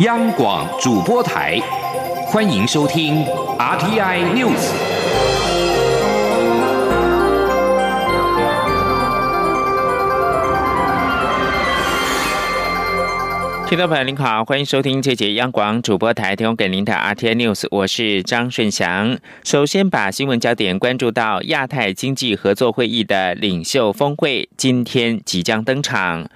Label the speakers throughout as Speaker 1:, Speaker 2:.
Speaker 1: 央广主播台，欢迎收听 RTI News。
Speaker 2: 听众朋友您好，欢迎收听这节央广主播台提供给您的 RTI News，我是张顺祥。首先把新闻焦点关注到亚太经济合作会议的领袖峰会，今天即将登场。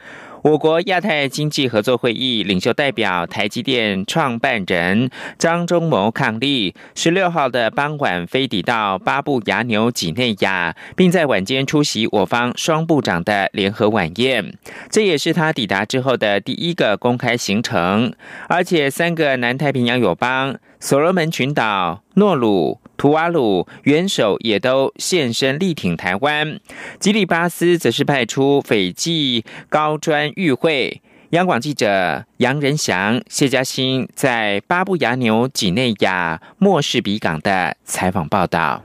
Speaker 2: 我国亚太经济合作会议领袖代表台积电创办人张忠谋伉俪，十六号的傍晚飞抵到巴布亚纽几内亚，并在晚间出席我方双部长的联合晚宴。这也是他抵达之后的第一个公开行程，而且三个南太平洋友邦——所罗门群岛、诺鲁。图瓦鲁元首也都现身力挺台湾，吉里巴斯则是派出斐济高专与会。央广记者杨仁祥、谢嘉欣在巴布亚纽几内亚莫氏比港的采访报道。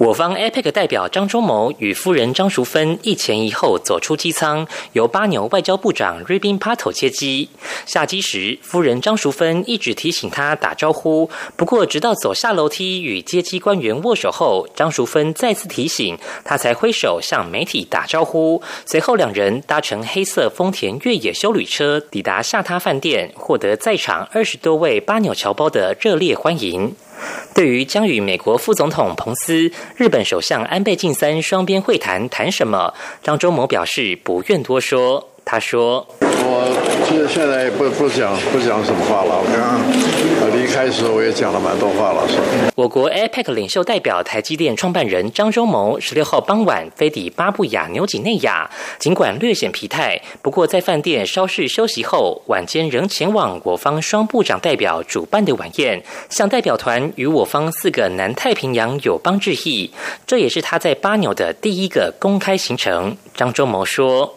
Speaker 3: 我方 APEC 代表张忠谋与夫人张淑芬一前一后走出机舱，由巴纽外交部长瑞宾帕头接机。下机时，夫人张淑芬一直提醒他打招呼，不过直到走下楼梯与接机官员握手后，张淑芬再次提醒他才挥手向媒体打招呼。随后，两人搭乘黑色丰田越野修旅车抵达下榻饭店，获得在场二十多位巴纽侨胞的热烈欢迎。对于将与美国副总统彭斯、日本首相安倍晋三双边会谈谈什么，张忠谋表示不愿多说。他说：“我现现在不不讲不讲什么话了。我刚刚离开时候我也讲了蛮多话了。”我国 APEC 领袖代表台积电创办人张忠谋十六号傍晚飞抵巴布亚纽几内亚，尽管略显疲态，不过在饭店稍事休息后，晚间仍前往我方双部长代表主办的晚宴，向代表团与我方四个南太平洋友邦致意。这也是他在巴纽的第一个公开行程。张忠谋说。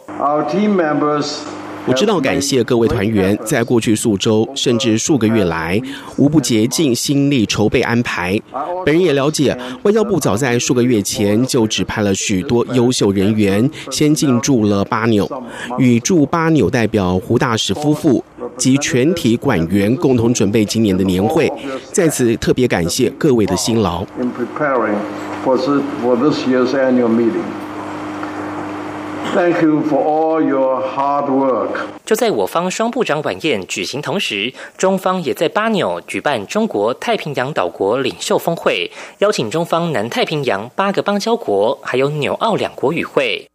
Speaker 4: 我知道，感谢各位团员在过去数周甚至数个月来，无不竭尽心力筹备安排。本人也了解，外交部早在数个月前就指派了许多优秀人员，先进驻了巴纽，与驻巴纽代表胡大使夫妇及全体管员共同准备今年的年会。在此特别感谢各位的辛劳。
Speaker 3: Thank you for all your hard work。就在我方双部长晚宴举行同时，中方也在巴纽举办中国太平洋岛国领袖峰会，邀请中方南太平洋八个邦交国还有纽澳两国与会。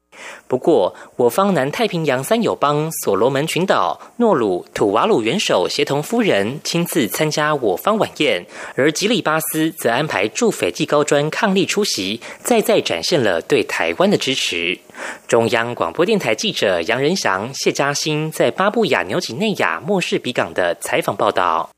Speaker 3: 不过，我方南太平洋三友邦所罗门群岛、诺鲁、土瓦鲁元首协同夫人亲自参加我方晚宴，而吉里巴斯则安排驻斐济高专抗力出席，再再展现了对台湾的支持。中央广播电台记者杨仁祥、谢嘉欣在巴布亚纽几内亚莫士比港的采访报道。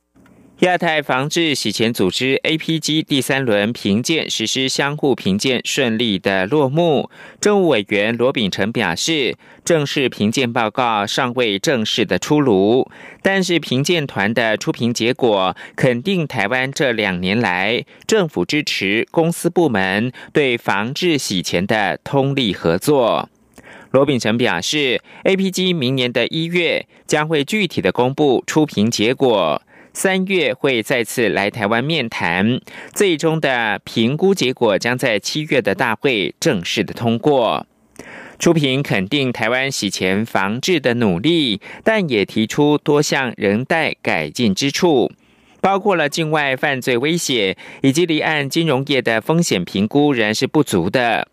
Speaker 2: 亚太防治洗钱组织 APG 第三轮评鉴实施相互评鉴顺利的落幕。政务委员罗秉成表示，正式评鉴报告尚未正式的出炉，但是评鉴团的出评结果肯定台湾这两年来政府支持公司部门对防治洗钱的通力合作。罗秉成表示，APG 明年的一月将会具体的公布出评结果。三月会再次来台湾面谈，最终的评估结果将在七月的大会正式的通过。出评肯定台湾洗钱防治的努力，但也提出多项仍待改进之处，包括了境外犯罪威胁以及离岸金融业的风险评估仍然是不足的。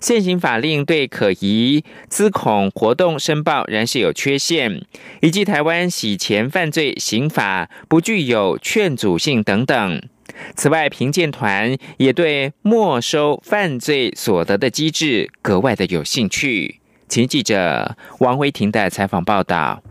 Speaker 2: 现行法令对可疑资恐活动申报仍是有缺陷，以及台湾洗钱犯罪刑法不具有劝阻性等等。此外，评鉴团也对没收犯罪所得的机制格外的有兴趣。请记者王维婷的采访报道。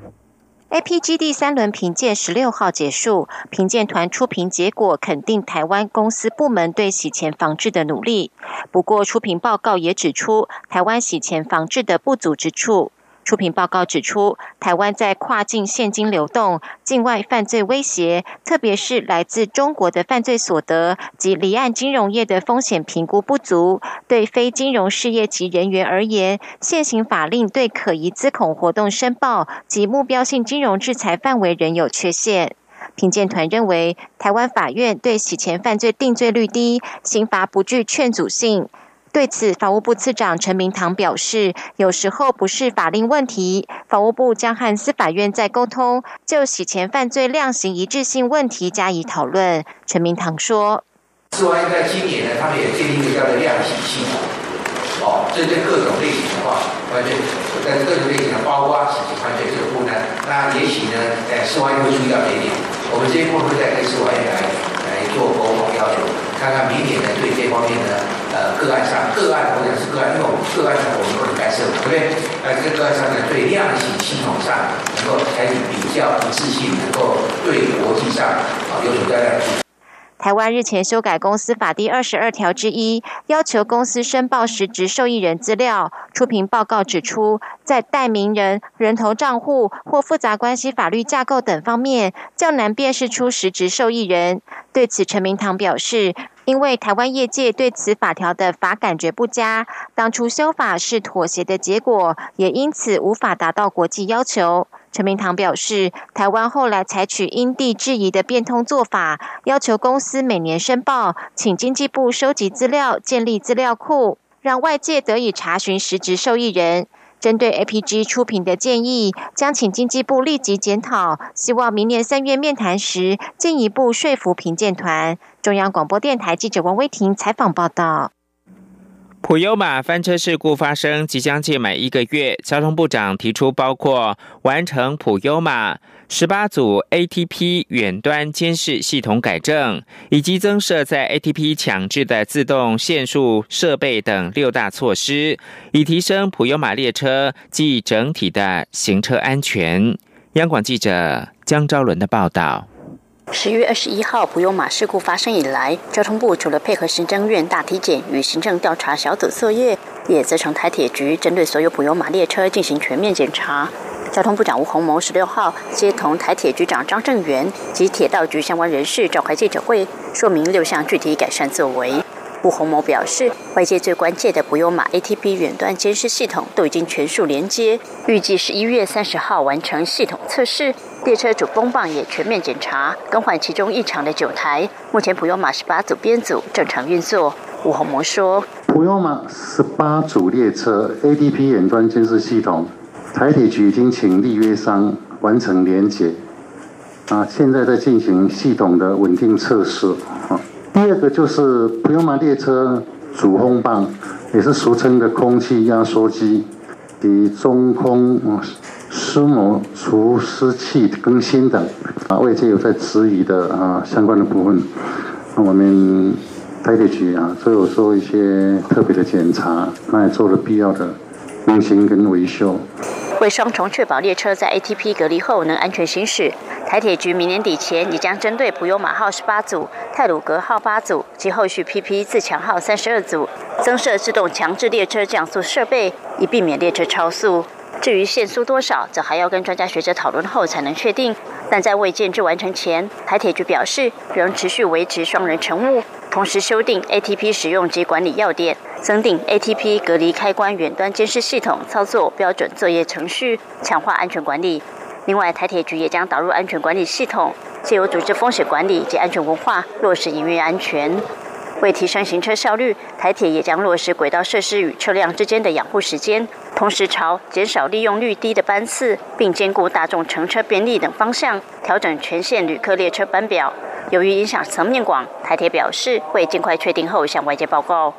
Speaker 5: APG 第三轮评鉴十六号结束，评鉴团出评结果肯定台湾公司部门对洗钱防治的努力。不过，出评报告也指出台湾洗钱防治的不足之处。出品报告指出，台湾在跨境现金流动、境外犯罪威胁，特别是来自中国的犯罪所得及离岸金融业的风险评估不足。对非金融事业及人员而言，现行法令对可疑资恐活动申报及目标性金融制裁范围仍有缺陷。评鉴团认为，台湾法院对洗钱犯罪定罪率低，刑罚不具劝阻性。对此，法务部次长陈明堂表示，有时候不是法令问题，法务部将和司法院再沟通，就洗钱犯罪量刑一致性问题加以讨论。陈明堂说：“司法院在今年呢，他们也建立一个叫做量刑系统，哦，针对各种类型的话，犯罪，在各种类型的包括洗钱犯罪这个部分，那也许呢，在司法院会注意到这一点，我们这一部分会再跟司法院来来做沟通要求。”看看明年呢，对这方面的呃个案上个案，或者是个案，因为我们个案上我们不能干涉，对不对？呃，这个个案上呢，对量刑系统上能够采取比较一致性，能够对国际上啊有所较量。台湾日前修改公司法第二十二条之一，要求公司申报实质受益人资料。出评报告指出，在代名人、人头账户或复杂关系法律架构等方面，较难辨识出实质受益人。对此，陈明堂表示，因为台湾业界对此法条的法感觉不佳，当初修法是妥协的结果，也因此无法达到国际要求。陈明堂表示，台湾后来采取因地制宜的变通做法，要求公司每年申报，请经济部收集资料，建立资料库，让外界得以查询实质受益人。针对 APG 出品的建议，将请经济部立即检讨，希望明年三月面谈时进一步说服评鉴团。中央广播电台记者王威婷采访报道。
Speaker 2: 普悠马翻车事故发生即将届满一个月，交通部长提出包括完成普悠马十八组 ATP 远端监视系统改正，以及增设在 ATP 强制的自动限速设备等六大措施，以提升普悠马列车及整体的行车安全。央广记者江昭伦的报道。
Speaker 6: 十月二十一号，普悠马事故发生以来，交通部除了配合行政院大体检与行政调查小组作业，也责成台铁局针对所有普悠马列车进行全面检查。交通部长吴鸿谋十六号接同台铁局长张正元及铁道局相关人士召开记者会，说明六项具体改善作为。吴鸿谋表示，外界最关键的普悠马 ATP 远端监视系统都已经全数连接，预计十一月三十号完成系统测试。列车主风棒也全面检查，更换其中异常的九台。目前普悠马十八组编组正常运作。吴鸿谋说：“普悠马十八组列车 ATP 远端监视系统，台铁局已经请立约商完成连接，啊，现在在进行系统的稳定测试。第二个就是普悠马列车主风棒，也是俗称的空气压缩机，以中空。”湿膜除湿器更新等啊，外界有在质疑的啊相关的部分，那我们台铁局啊都有做一些特别的检查，那也做了必要的更新跟维修。为双重确保列车在 ATP 隔离后能安全行驶，台铁局明年底前也将针对普悠马号十八组、泰鲁格号八组及后续 PP 自强号三十二组，增设自动强制列车降速设备，以避免列车超速。至于限速多少，则还要跟专家学者讨论后才能确定。但在未建制完成前，台铁局表示仍持续维持双人乘务，同时修订 ATP 使用及管理要点，增订 ATP 隔离开关远端监视系统操作标准作业程序，强化安全管理。另外，台铁局也将导入安全管理系统，借由组织风险管理及安全文化，落实营运安全。为提升行车效率，台铁也将落实轨道设施与车辆之间的养护时间，同时朝减少利用率低的班次，并兼顾大众乘车便利等方向，调整全线旅客列车班表。由于影响层面广，台铁表示会尽快确定后向外界报告。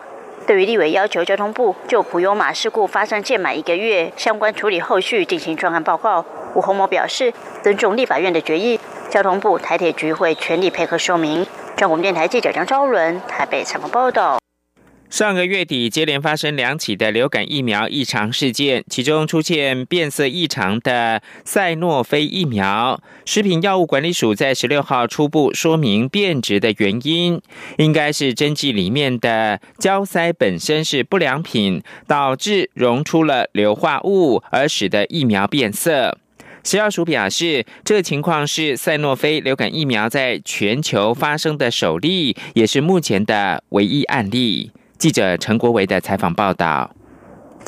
Speaker 6: 对于立委要求交通部就普悠马事故发生届满一个月相关处理后续进行专案报告，吴鸿谋表示尊重立法院的决议，交通部台铁局会全力配合说明。中国电台记者张昭伦台北采访报道。
Speaker 2: 上个月底，接连发生两起的流感疫苗异常事件，其中出现变色异常的赛诺菲疫苗。食品药物管理署在十六号初步说明变质的原因，应该是针剂里面的胶塞本身是不良品，导致溶出了硫化物，而使得疫苗变色。食药署表示，这个情况是赛诺菲流感疫苗在全球发生的首例，也是目前的唯一案例。记者陈国维的采访报道。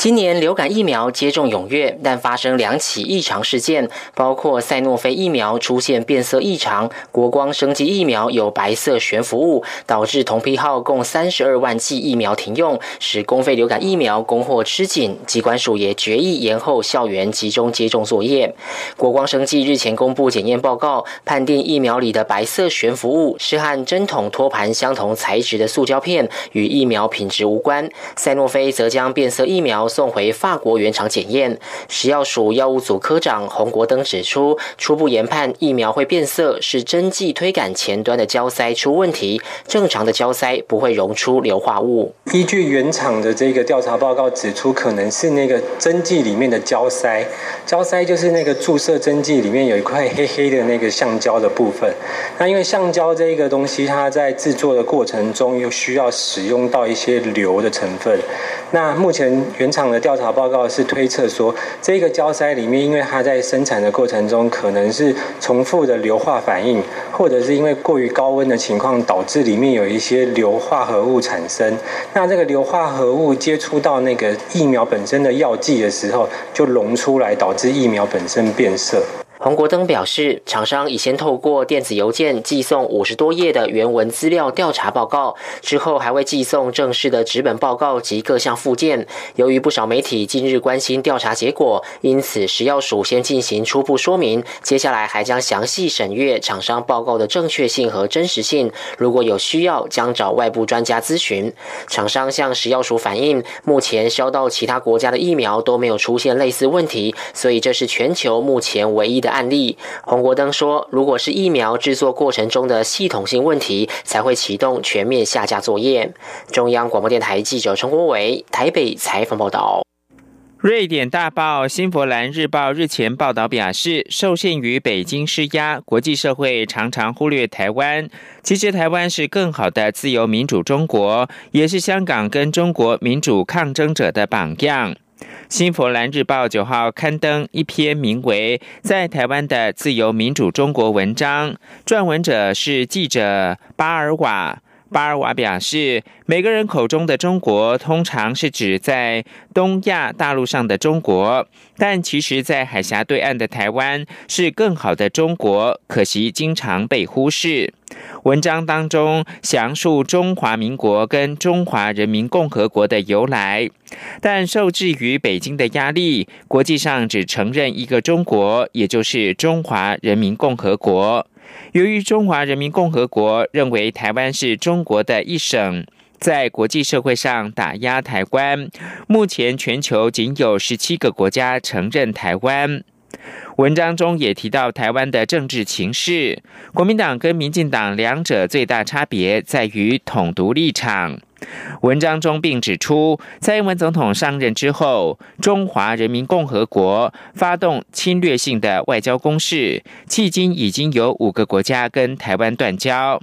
Speaker 7: 今年流感疫苗接种踊跃，但发生两起异常事件，包括赛诺菲疫苗出现变色异常，国光生技疫苗有白色悬浮物，导致同批号共三十二万剂疫苗停用，使公费流感疫苗供货吃紧。机关署也决议延后校园集中接种作业。国光生技日前公布检验报告，判定疫苗里的白色悬浮物是和针筒托盘相同材质的塑胶片，与疫苗品质无关。赛诺菲则将变色疫苗。送回法国原厂检验。食药署药物组科长洪国登指出，初步研判疫苗会变色是针剂推杆前端的胶塞出问题，正常的胶塞不会溶出硫化物。
Speaker 8: 依据原厂的这个调查报告指出，可能是那个针剂里面的胶塞，胶塞就是那个注射针剂里面有一块黑黑的那个橡胶的部分。那因为橡胶这个东西，它在制作的过程中又需要使用到一些硫的成分。那目前原厂的调查报告是推测说，这个胶塞里面，因为它在生产的过程中可能是重复的硫化反应，或者是因为过于高温的情况，导致里面有一些硫化合物产生。那这个硫化合物接触到那个疫苗本身的药剂的时候，就溶出来，导致疫苗本身变色。
Speaker 7: 洪国登表示，厂商已先透过电子邮件寄送五十多页的原文资料调查报告，之后还会寄送正式的纸本报告及各项附件。由于不少媒体近日关心调查结果，因此食药署先进行初步说明，接下来还将详细审阅厂商报告的正确性和真实性。如果有需要，将找外部专家咨询。厂商向食药署反映，目前销到其他国家的疫苗都没有出现类似问题，所以这是全球目前唯一的。案例，洪国登说：“如果是疫苗制作过程中的系统性问题，才会启动全面下架作业。”中央广播电台记者陈国伟台北采访报道。
Speaker 2: 瑞典大报《新佛兰日报》日前报道表示，受限于北京施压，国际社会常常忽略台湾。其实，台湾是更好的自由民主中国，也是香港跟中国民主抗争者的榜样。新佛兰日报九号刊登一篇名为《在台湾的自由民主中国》文章，撰文者是记者巴尔瓦。巴尔瓦表示，每个人口中的中国，通常是指在东亚大陆上的中国，但其实，在海峡对岸的台湾是更好的中国，可惜经常被忽视。文章当中详述中华民国跟中华人民共和国的由来，但受制于北京的压力，国际上只承认一个中国，也就是中华人民共和国。由于中华人民共和国认为台湾是中国的一省，在国际社会上打压台湾。目前全球仅有十七个国家承认台湾。文章中也提到台湾的政治情势，国民党跟民进党两者最大差别在于统独立场。文章中并指出，蔡英文总统上任之后，中华人民共和国发动侵略性的外交攻势，迄今已经有五个国家跟台湾断交。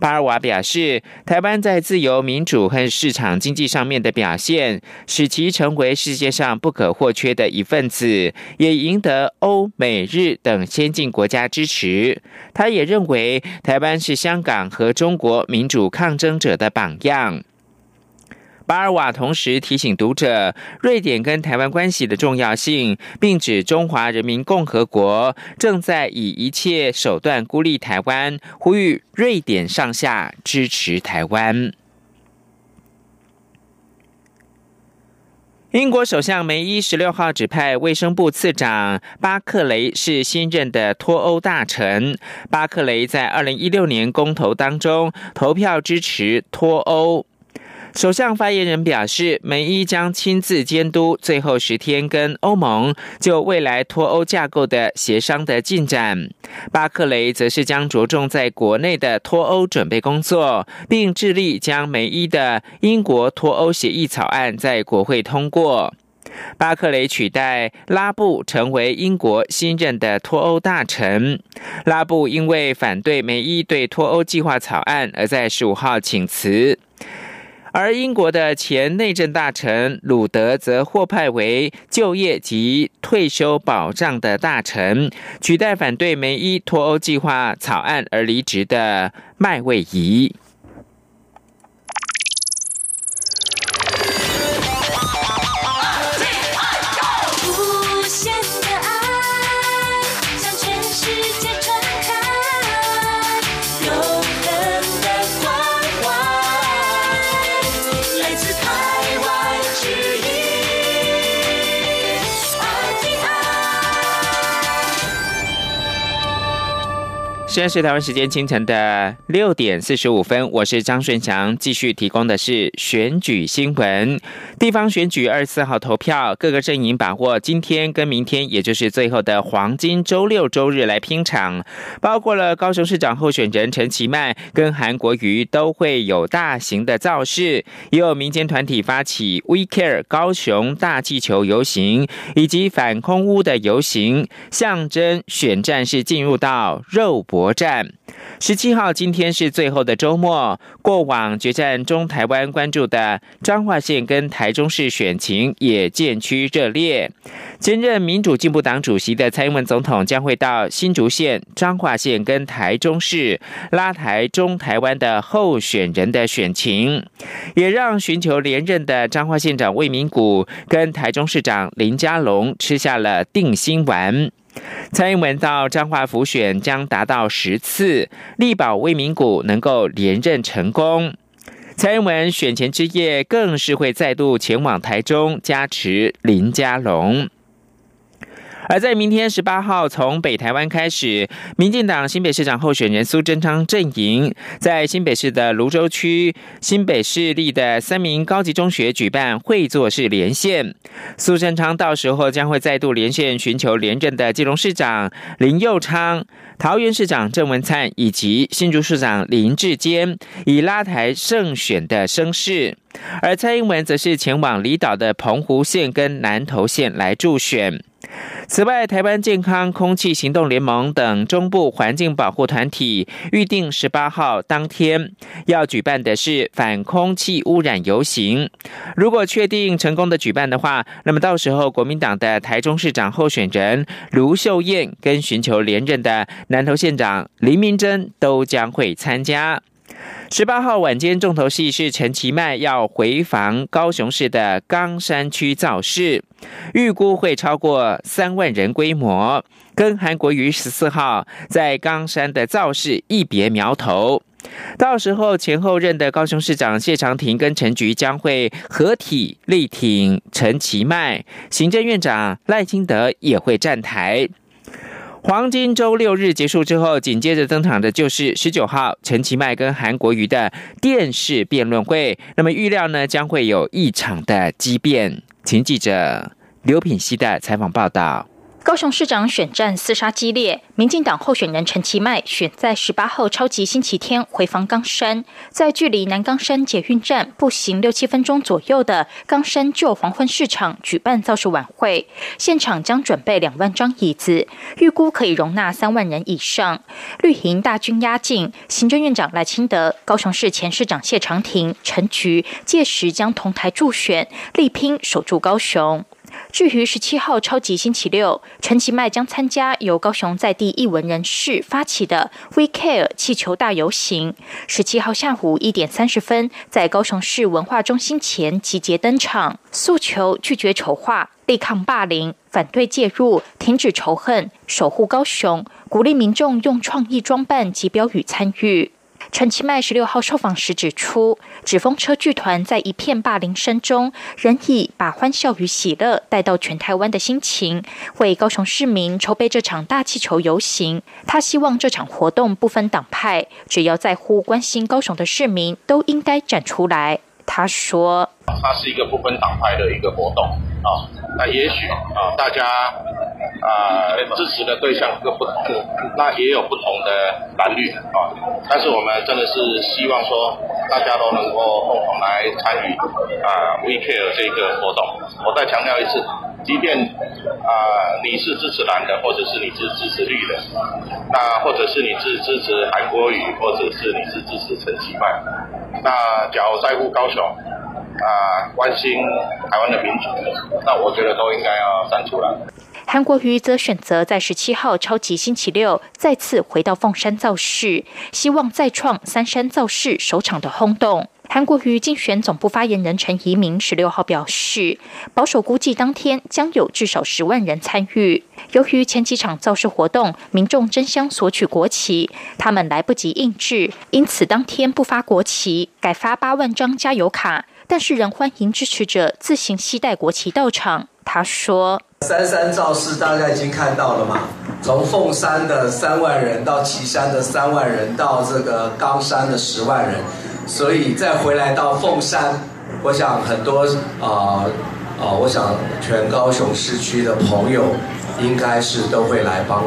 Speaker 2: 巴尔瓦表示，台湾在自由民主和市场经济上面的表现，使其成为世界上不可或缺的一份子，也赢得欧美日等先进国家支持。他也认为，台湾是香港和中国民主抗争者的榜样。巴尔瓦同时提醒读者，瑞典跟台湾关系的重要性，并指中华人民共和国正在以一切手段孤立台湾，呼吁瑞典上下支持台湾。英国首相梅伊十六号指派卫生部次长巴克雷是新任的脱欧大臣。巴克雷在二零一六年公投当中投票支持脱欧。首相发言人表示，梅伊将亲自监督最后十天跟欧盟就未来脱欧架构的协商的进展。巴克雷则是将着重在国内的脱欧准备工作，并致力将梅伊的英国脱欧协议草案在国会通过。巴克雷取代拉布成为英国新任的脱欧大臣。拉布因为反对梅伊对脱欧计划草案，而在十五号请辞。而英国的前内政大臣鲁德则获派为就业及退休保障的大臣，取代反对梅伊脱欧计划草案而离职的麦位仪。现在是台湾时间清晨的六点四十五分，我是张顺祥，继续提供的是选举新闻。地方选举二十四号投票，各个阵营把握今天跟明天，也就是最后的黄金周六周日来拼场。包括了高雄市长候选人陈其迈跟韩国瑜都会有大型的造势，也有民间团体发起 We Care 高雄大气球游行，以及反空屋的游行，象征选战是进入到肉搏。战十七号，今天是最后的周末。过往决战中，台湾关注的彰化县跟台中市选情也渐趋热烈。兼任民主进步党主席的蔡英文总统将会到新竹县、彰化县跟台中市拉台中台湾的候选人的选情，也让寻求连任的彰化县长魏明谷跟台中市长林佳龙吃下了定心丸。蔡英文到彰化府选将达到十次，力保魏明谷能够连任成功。蔡英文选前之夜更是会再度前往台中加持林佳龙。而在明天十八号，从北台湾开始，民进党新北市长候选人苏贞昌阵营在新北市的泸州区新北市立的三名高级中学举办会作式连线。苏贞昌到时候将会再度连线寻求连任的基隆市长林佑昌、桃园市长郑文灿以及新竹市长林志坚，以拉台胜选的声势。而蔡英文则是前往离岛的澎湖县跟南投县来助选。此外，台湾健康空气行动联盟等中部环境保护团体预定十八号当天要举办的是反空气污染游行。如果确定成功的举办的话，那么到时候国民党的台中市长候选人卢秀燕跟寻求连任的南投县长林明珍都将会参加。十八号晚间重头戏是陈其迈要回防高雄市的冈山区造势，预估会超过三万人规模，跟韩国瑜十四号在冈山的造势一别苗头。到时候前后任的高雄市长谢长廷跟陈菊将会合体力挺陈其迈，行政院长赖清德也会站台。黄金周六日结束之后，紧接着登场的就是十九号陈其迈跟韩国瑜的电视辩论会。那么预料呢，将会有一场的激辩。请记者刘品希的采访报道。
Speaker 9: 高雄市长选战厮杀激烈，民进党候选人陈其迈选在十八号超级星期天回防冈山，在距离南冈山捷运站步行六七分钟左右的冈山旧黄昏市场举办造势晚会，现场将准备两万张椅子，预估可以容纳三万人以上。绿营大军压境，行政院长赖清德、高雄市前市长谢长廷、陈菊届时将同台助选，力拼守住高雄。至于十七号超级星期六，陈其迈将参加由高雄在地艺文人士发起的 We Care 气球大游行。十七号下午一点三十分，在高雄市文化中心前集结登场，诉求拒绝丑化、力抗霸凌、反对介入、停止仇恨、守护高雄，鼓励民众用创意装扮及标语参与。陈其迈十六号受访时指出，纸风车剧团在一片霸凌声中，仍以把欢笑与喜乐带到全台湾的心情，为高雄市民筹备这场大气球游行。他希望这场活动不分党派，只要在乎关心高雄的市民都应该站出来。他说：“
Speaker 10: 它是一个不分党派的一个活动啊，那也许啊，大家啊支持的对象各不同，那也有不同的蓝绿啊，但是我们真的是希望说，大家都能够共同来参与啊 We Care 这个活动。我再强调一次。”即便啊，你是支持蓝的，或者是你是支持绿的，那或者是你是支持韩国语，或者是你是支持陈其迈，那假如在乎高雄啊，关心台湾的民主，那我觉得都应该要站出来。
Speaker 9: 韩国瑜则选择在十七号超级星期六再次回到凤山造势，希望再创三山造势首场的轰动。韩国瑜竞选总部发言人陈怡明十六号表示，保守估计当天将有至少十万人参与。由于前几场造势活动，民众争相索取国旗，他们来不及印制，因此当天不发国旗，改发八万张加油卡。但是仍欢迎支持者自行携带国旗到场。他说：“
Speaker 11: 三山造势大家已经看到了嘛，从凤山的三万人到岐山的三万人，到这个冈山的十万人。”所以再回来到凤山，我想很多啊啊，我想全高雄市区的朋友，应该是都会来帮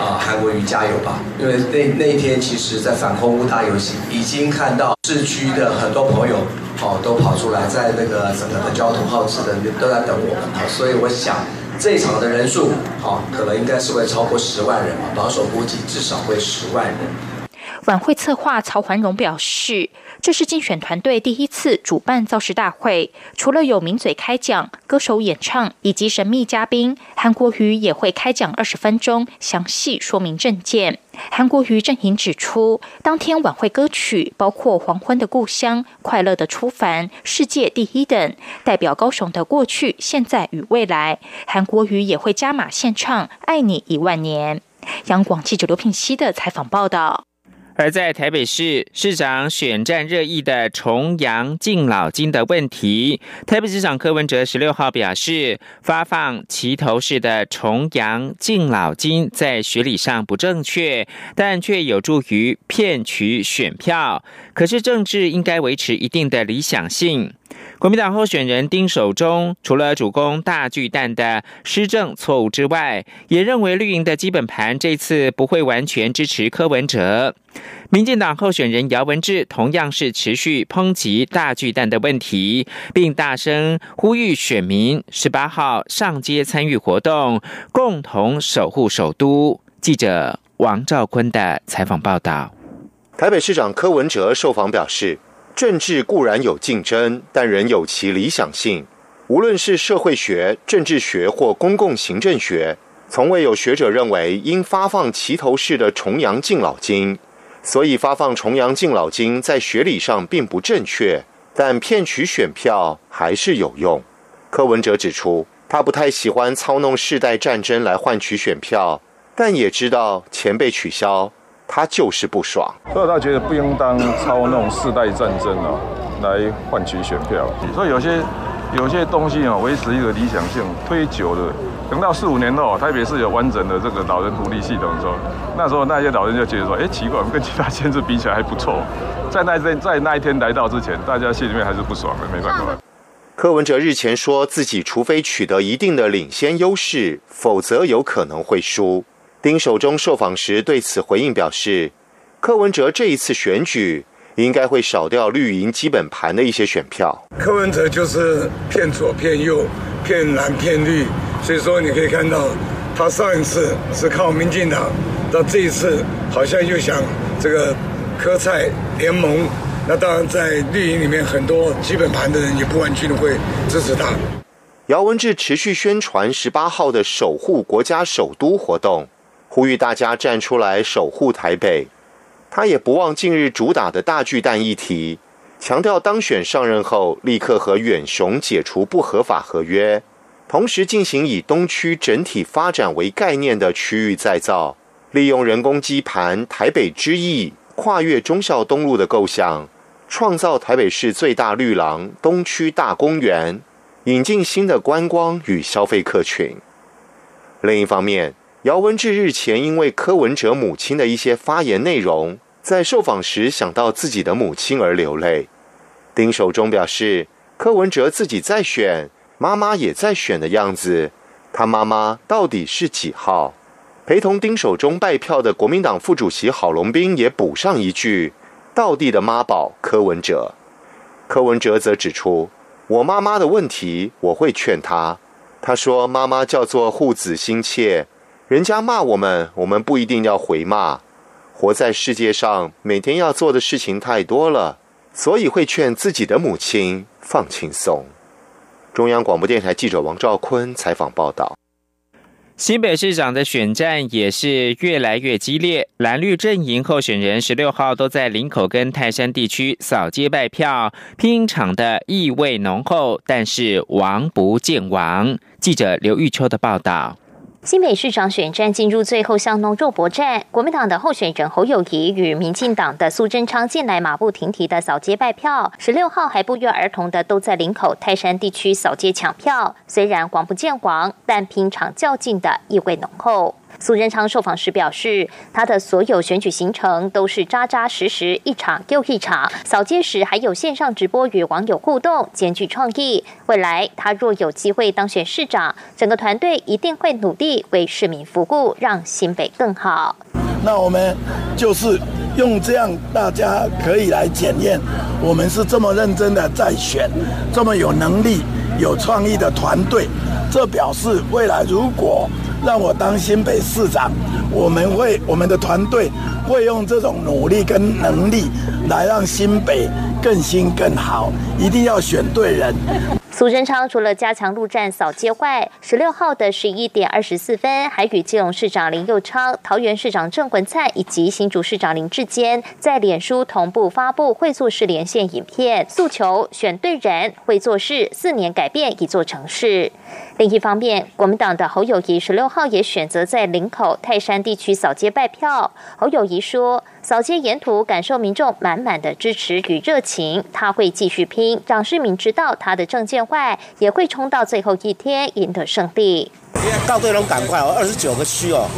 Speaker 11: 啊韩国瑜加油吧。因为那那天其实，在反空屋大游行，已经看到市区的很多朋友哦都跑出来，在那个整个的交通号志的都在等我们。所以我想这场的人数，哦，可能应该是会超过十万人吧，保守估计至少会十万人。
Speaker 9: 晚会策划曹环荣表示，这是竞选团队第一次主办造势大会，除了有名嘴开讲、歌手演唱以及神秘嘉宾，韩国瑜也会开讲二十分钟，详细说明政见。韩国瑜阵营指出，当天晚会歌曲包括《黄昏的故乡》《快乐的出凡》《世界第一》等，代表高雄的过去、现在与未来。韩国瑜也会加码献唱《爱你一万年》。央广记者刘品熙的采访报道。
Speaker 2: 而在台北市市长选战热议的重阳敬老金的问题，台北市长柯文哲十六号表示，发放旗头式的重阳敬老金在学理上不正确，但却有助于骗取选票。可是政治应该维持一定的理想性。国民党候选人丁守中除了主攻大巨蛋的施政错误之外，也认为绿营的基本盘这次不会完全支持柯文哲。民进党候选人姚文智同样是持续抨击大巨蛋的问题，并大声呼吁选民十八号上街参与活动，共同守护首都。记者王兆坤的采访报道。
Speaker 12: 台北市长柯文哲受访表示。政治固然有竞争，但仍有其理想性。无论是社会学、政治学或公共行政学，从未有学者认为应发放齐头式的重阳敬老金。所以，发放重阳敬老金在学理上并不正确，但骗取选票还是有用。柯文哲指出，他不太喜欢操弄世代战争来换取选票，但也知道钱被取消。他就是不爽，
Speaker 13: 所以他觉得不应当操弄世代战争哦，来换取选票。所以有些有些东西啊，维持一个理想性，推久了，等到四五年后，台北市有完整的这个老人福利系统的时候，那时候那些老人就觉得说，哎，奇怪，我们跟其他县市比起来还不错。在那天在那一天来到之前，大家心里面还是不爽的，没办法。
Speaker 12: 柯文哲日前说自己除非取得一定的领先优势，否则有可能会输。丁守中受访时对此回应表示，柯文哲这一次选举应该会少掉绿营基本盘的一些选票。
Speaker 14: 柯文哲就是骗左骗右，骗蓝骗绿，所以说你可以看到，他上一次是靠民进党，到这一次好像又想这个柯蔡联盟。那当然在绿营里面很多基本盘的人也不完全会支持他。
Speaker 12: 姚文智持续宣传十八号的守护国家首都活动。呼吁大家站出来守护台北。他也不忘近日主打的大巨蛋议题，强调当选上任后立刻和远雄解除不合法合约，同时进行以东区整体发展为概念的区域再造，利用人工基盘台北之翼跨越忠孝东路的构想，创造台北市最大绿廊东区大公园，引进新的观光与消费客群。另一方面。姚文智日前因为柯文哲母亲的一些发言内容，在受访时想到自己的母亲而流泪。丁守中表示，柯文哲自己在选，妈妈也在选的样子，他妈妈到底是几号？陪同丁守中拜票的国民党副主席郝龙斌也补上一句：“道地的妈宝柯文哲。”柯文哲则指出：“我妈妈的问题，我会劝她。他说：妈妈叫做护子心切，人家骂我们，我们不一定要回骂。活在世界上，每天要做的事情太多了，所以会劝自己的母亲放轻松。”中央广播电台记者王兆坤采访报道。
Speaker 2: 新北市长的选战也是越来越激烈，蓝绿阵营候选人十六号都在林口跟泰山地区扫街拜票，拼场的意味浓厚，但是王不见王。记者刘玉秋的报道。
Speaker 15: 新北市长选战进入最后巷弄肉搏战，国民党的候选人侯友谊与民进党的苏贞昌近来马不停蹄的扫街拜票，十六号还不约而同的都在林口泰山地区扫街抢票。虽然黄不见黄，但平常较劲的意味浓厚。苏贞昌受访时表示，他的所有选举行程都是扎扎实实，一场又一场。扫街时还有线上直播与网友互动，兼具创意。未来他若有机会当选市长，整个团队一定会努力为市民服务，让新北更好。
Speaker 16: 那我们就是用这样，大家可以来检验，我们是这么认真的在选，这么有能力、有创意的团队。这表示未来如果。让我当新北市长，我们会我们的团队会用这种努力跟能力来让新北更新更好，一定要选对人。
Speaker 15: 苏贞昌除了加强陆战扫街外，十六号的十一点二十四分，还与基隆市长林佑昌、桃园市长郑文灿以及新竹市长林志坚在脸书同步发布会做事连线影片，诉求选对人、会做事，四年改变一座城市。另一方面，国民党的侯友谊十六号也选择在林口泰山地区扫街拜票。侯友谊说。早街沿途感受民众满满的支持与热情，他会继续拼，让市民知道他的证件坏，也会冲到最后一天赢得胜利。
Speaker 17: 告队龙赶快哦，二十九个区哦。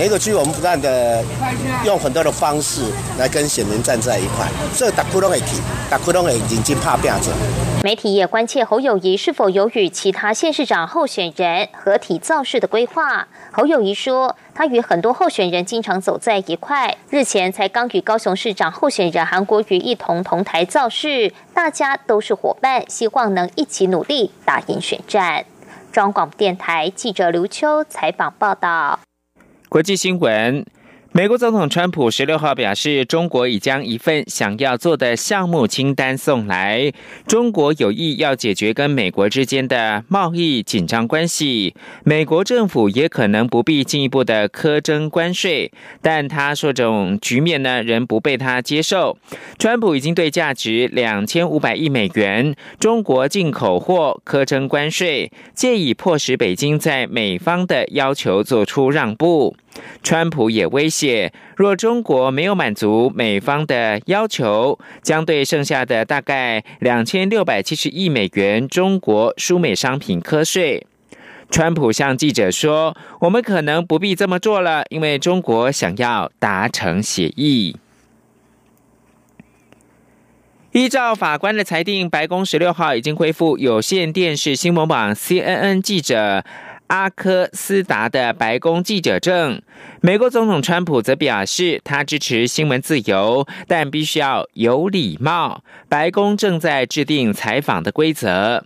Speaker 17: 每一个区，我们不断的用很多的方式来跟选民站在一块。这打窟窿的题，打窟窿的眼睛怕变着。
Speaker 15: 媒体也关切侯友谊是否有与其他县市长候选人合体造势的规划。侯友谊说，他与很多候选人经常走在一块，日前才刚与高雄市长候选人韩国瑜一同同台造势，大家都是伙伴，希望能一起努力打赢选战。中广电台记者刘秋采访报道。
Speaker 2: 国际新闻。美国总统川普十六号表示，中国已将一份想要做的项目清单送来。中国有意要解决跟美国之间的贸易紧张关系，美国政府也可能不必进一步的苛征关税。但他说，这种局面呢，仍不被他接受。川普已经对价值两千五百亿美元中国进口货苛征关税，借以迫使北京在美方的要求做出让步。川普也威胁，若中国没有满足美方的要求，将对剩下的大概两千六百七十亿美元中国输美商品课税。川普向记者说：“我们可能不必这么做了，因为中国想要达成协议。”依照法官的裁定，白宫十六号已经恢复有线电视新闻网 CNN 记者。阿科斯达的白宫记者证，美国总统川普则表示，他支持新闻自由，但必须要有礼貌。白宫正在制定采访的规则。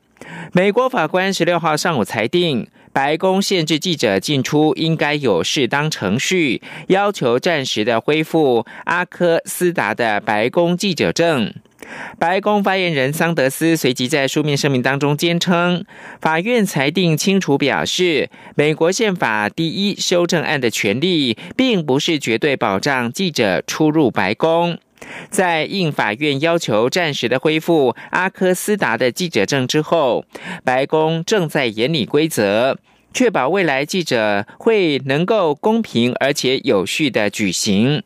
Speaker 2: 美国法官十六号上午裁定，白宫限制记者进出应该有适当程序，要求暂时的恢复阿科斯达的白宫记者证。白宫发言人桑德斯随即在书面声明当中坚称，法院裁定清楚表示，美国宪法第一修正案的权利，并不是绝对保障记者出入白宫。在应法院要求暂时的恢复阿科斯达的记者证之后，白宫正在严拟规则，确保未来记者会能够公平而且有序的举行。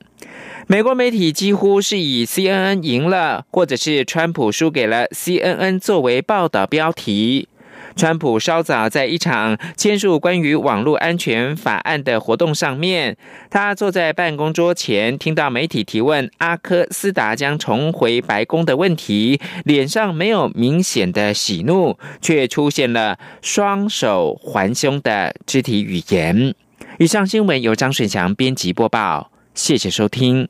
Speaker 2: 美国媒体几乎是以 CNN 赢了，或者是川普输给了 CNN 作为报道标题。川普稍早在一场签署关于网络安全法案的活动上面，他坐在办公桌前，听到媒体提问阿科斯达将重回白宫的问题，脸上没有明显的喜怒，却出现了双手环胸的肢体语言。以上新闻由张顺祥编辑播报，谢谢收听。